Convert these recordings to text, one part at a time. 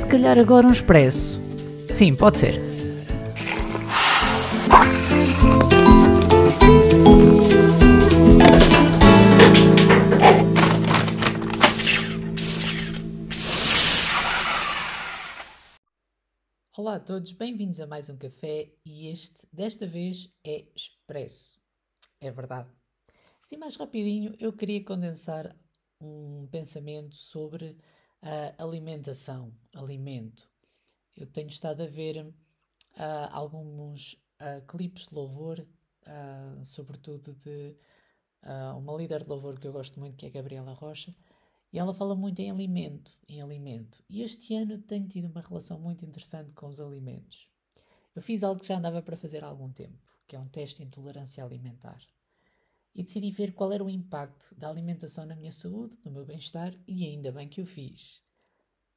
Se calhar agora um expresso. Sim, pode ser. Olá a todos, bem-vindos a mais um café e este, desta vez, é expresso. É verdade. Assim, mais rapidinho, eu queria condensar um pensamento sobre a alimentação, alimento. Eu tenho estado a ver uh, alguns uh, clipes de louvor, uh, sobretudo de uma líder de louvor que eu gosto muito, que é Gabriela Rocha, e ela fala muito em alimento, em alimento. E este ano tenho tido uma relação muito interessante com os alimentos. Eu fiz algo que já andava para fazer há algum tempo, que é um teste de intolerância alimentar. E decidi ver qual era o impacto da alimentação na minha saúde, no meu bem-estar, e ainda bem que o fiz.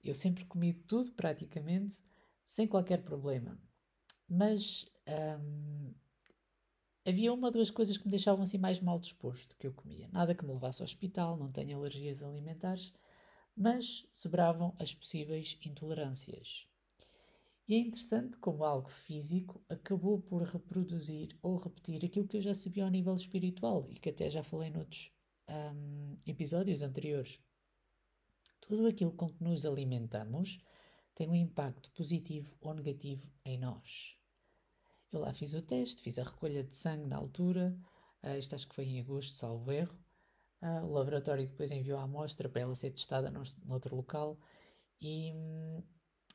Eu sempre comi tudo praticamente sem qualquer problema. Mas hum, Havia uma ou duas coisas que me deixavam assim mais mal disposto que eu comia. Nada que me levasse ao hospital, não tenho alergias alimentares, mas sobravam as possíveis intolerâncias. E é interessante como algo físico acabou por reproduzir ou repetir aquilo que eu já sabia ao nível espiritual e que até já falei noutros um, episódios anteriores. Tudo aquilo com que nos alimentamos tem um impacto positivo ou negativo em nós. Eu lá fiz o teste, fiz a recolha de sangue na altura, uh, isto acho que foi em agosto, salvo erro. Uh, o laboratório depois enviou a amostra para ela ser testada no, noutro local e hum,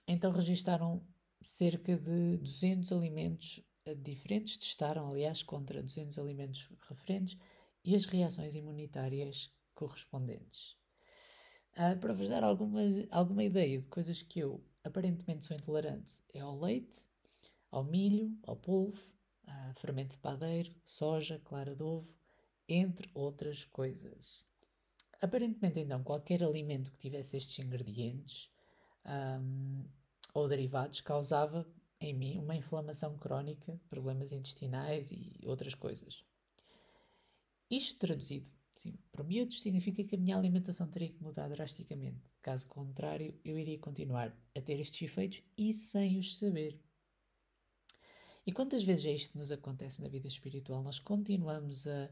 então registaram cerca de 200 alimentos uh, diferentes, testaram aliás contra 200 alimentos referentes e as reações imunitárias correspondentes. Uh, para vos dar algumas, alguma ideia de coisas que eu aparentemente sou intolerante, é ao leite, ao milho, ao polvo, a fermento de padeiro, soja, clara de ovo, entre outras coisas. Aparentemente, então, qualquer alimento que tivesse estes ingredientes ou derivados causava em mim uma inflamação crónica, problemas intestinais e outras coisas. Isto traduzido, sim, para miúdos, significa que a minha alimentação teria que mudar drasticamente. Caso contrário, eu iria continuar a ter estes efeitos e sem os saber. E quantas vezes é isto que nos acontece na vida espiritual? Nós continuamos a,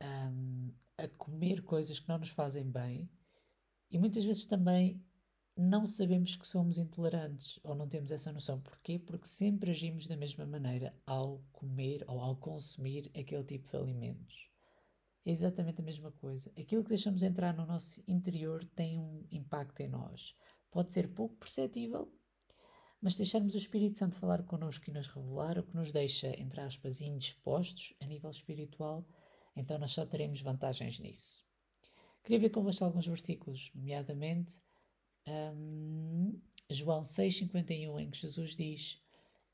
a, a comer coisas que não nos fazem bem e muitas vezes também não sabemos que somos intolerantes ou não temos essa noção. Porquê? Porque sempre agimos da mesma maneira ao comer ou ao consumir aquele tipo de alimentos. É exatamente a mesma coisa. Aquilo que deixamos entrar no nosso interior tem um impacto em nós. Pode ser pouco perceptível, mas deixarmos o Espírito Santo falar connosco e nos revelar o que nos deixa, entre aspas, indispostos a nível espiritual, então nós só teremos vantagens nisso. Queria ver convosco alguns versículos, nomeadamente um, João 6,51, em que Jesus diz: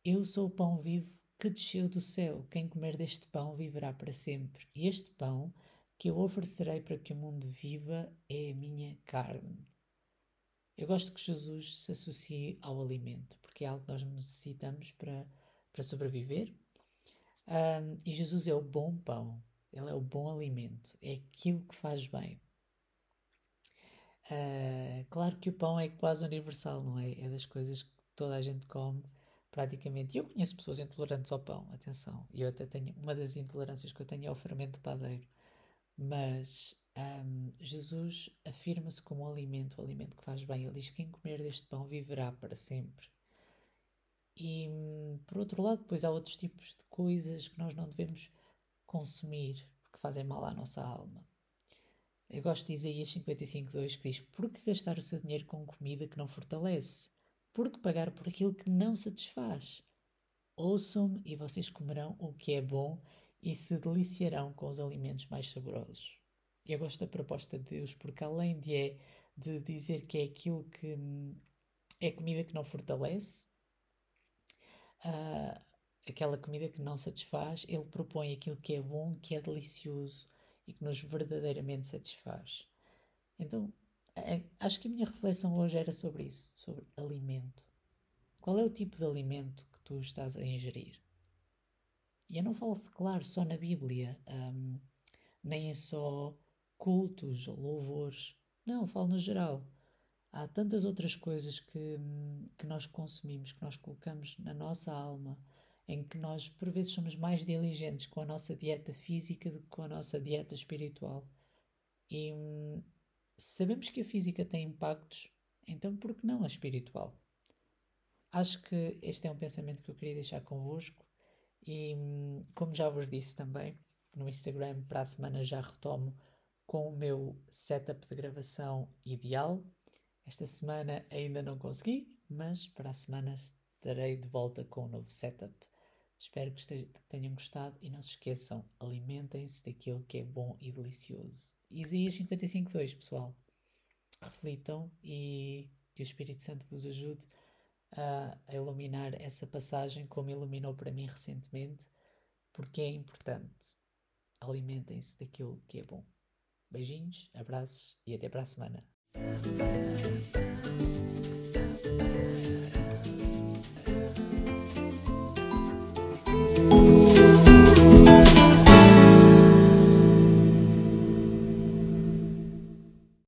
Eu sou o pão vivo que desceu do céu. Quem comer deste pão viverá para sempre. Este pão que eu oferecerei para que o mundo viva é a minha carne. Eu gosto que Jesus se associe ao alimento, porque é algo que nós necessitamos para, para sobreviver. Um, e Jesus é o bom pão, ele é o bom alimento, é aquilo que faz bem. Uh, claro que o pão é quase universal, não é? É das coisas que toda a gente come praticamente. E eu conheço pessoas intolerantes ao pão, atenção. E eu até tenho, uma das intolerâncias que eu tenho é ao fermento de padeiro. Mas um, Jesus afirma-se como um alimento, o um alimento que faz bem. Ele diz: Quem comer deste pão viverá para sempre. E por outro lado, depois há outros tipos de coisas que nós não devemos consumir porque fazem mal à nossa alma. Eu gosto de Isaías 55.2 que diz: Por que gastar o seu dinheiro com comida que não fortalece? Por que pagar por aquilo que não satisfaz? Ouçam-me e vocês comerão o que é bom e se deliciarão com os alimentos mais saborosos. Eu gosto da proposta de Deus porque, além de, é, de dizer que é aquilo que é comida que não fortalece, uh, aquela comida que não satisfaz, Ele propõe aquilo que é bom, que é delicioso e que nos verdadeiramente satisfaz. Então, acho que a minha reflexão hoje era sobre isso, sobre alimento. Qual é o tipo de alimento que tu estás a ingerir? E eu não falo, claro, só na Bíblia, um, nem só cultos ou louvores. Não, falo no geral. há tantas outras coisas que, que nós consumimos, que nós colocamos na nossa alma, em que nós por vezes somos mais diligentes com a nossa dieta física do que com a nossa dieta espiritual. E hum, sabemos que a física tem impactos, então por que não a espiritual? Acho que este é um pensamento que eu queria deixar convosco e, hum, como já vos disse também, no Instagram para a semana já retomo com o meu setup de gravação ideal. Esta semana ainda não consegui, mas para a semana estarei de volta com um novo setup. Espero que, esteja, que tenham gostado e não se esqueçam, alimentem-se daquilo que é bom e delicioso. Isaías 55.2, pessoal. Reflitam e que o Espírito Santo vos ajude a, a iluminar essa passagem como iluminou para mim recentemente, porque é importante. Alimentem-se daquilo que é bom. Beijinhos, abraços e até para a semana.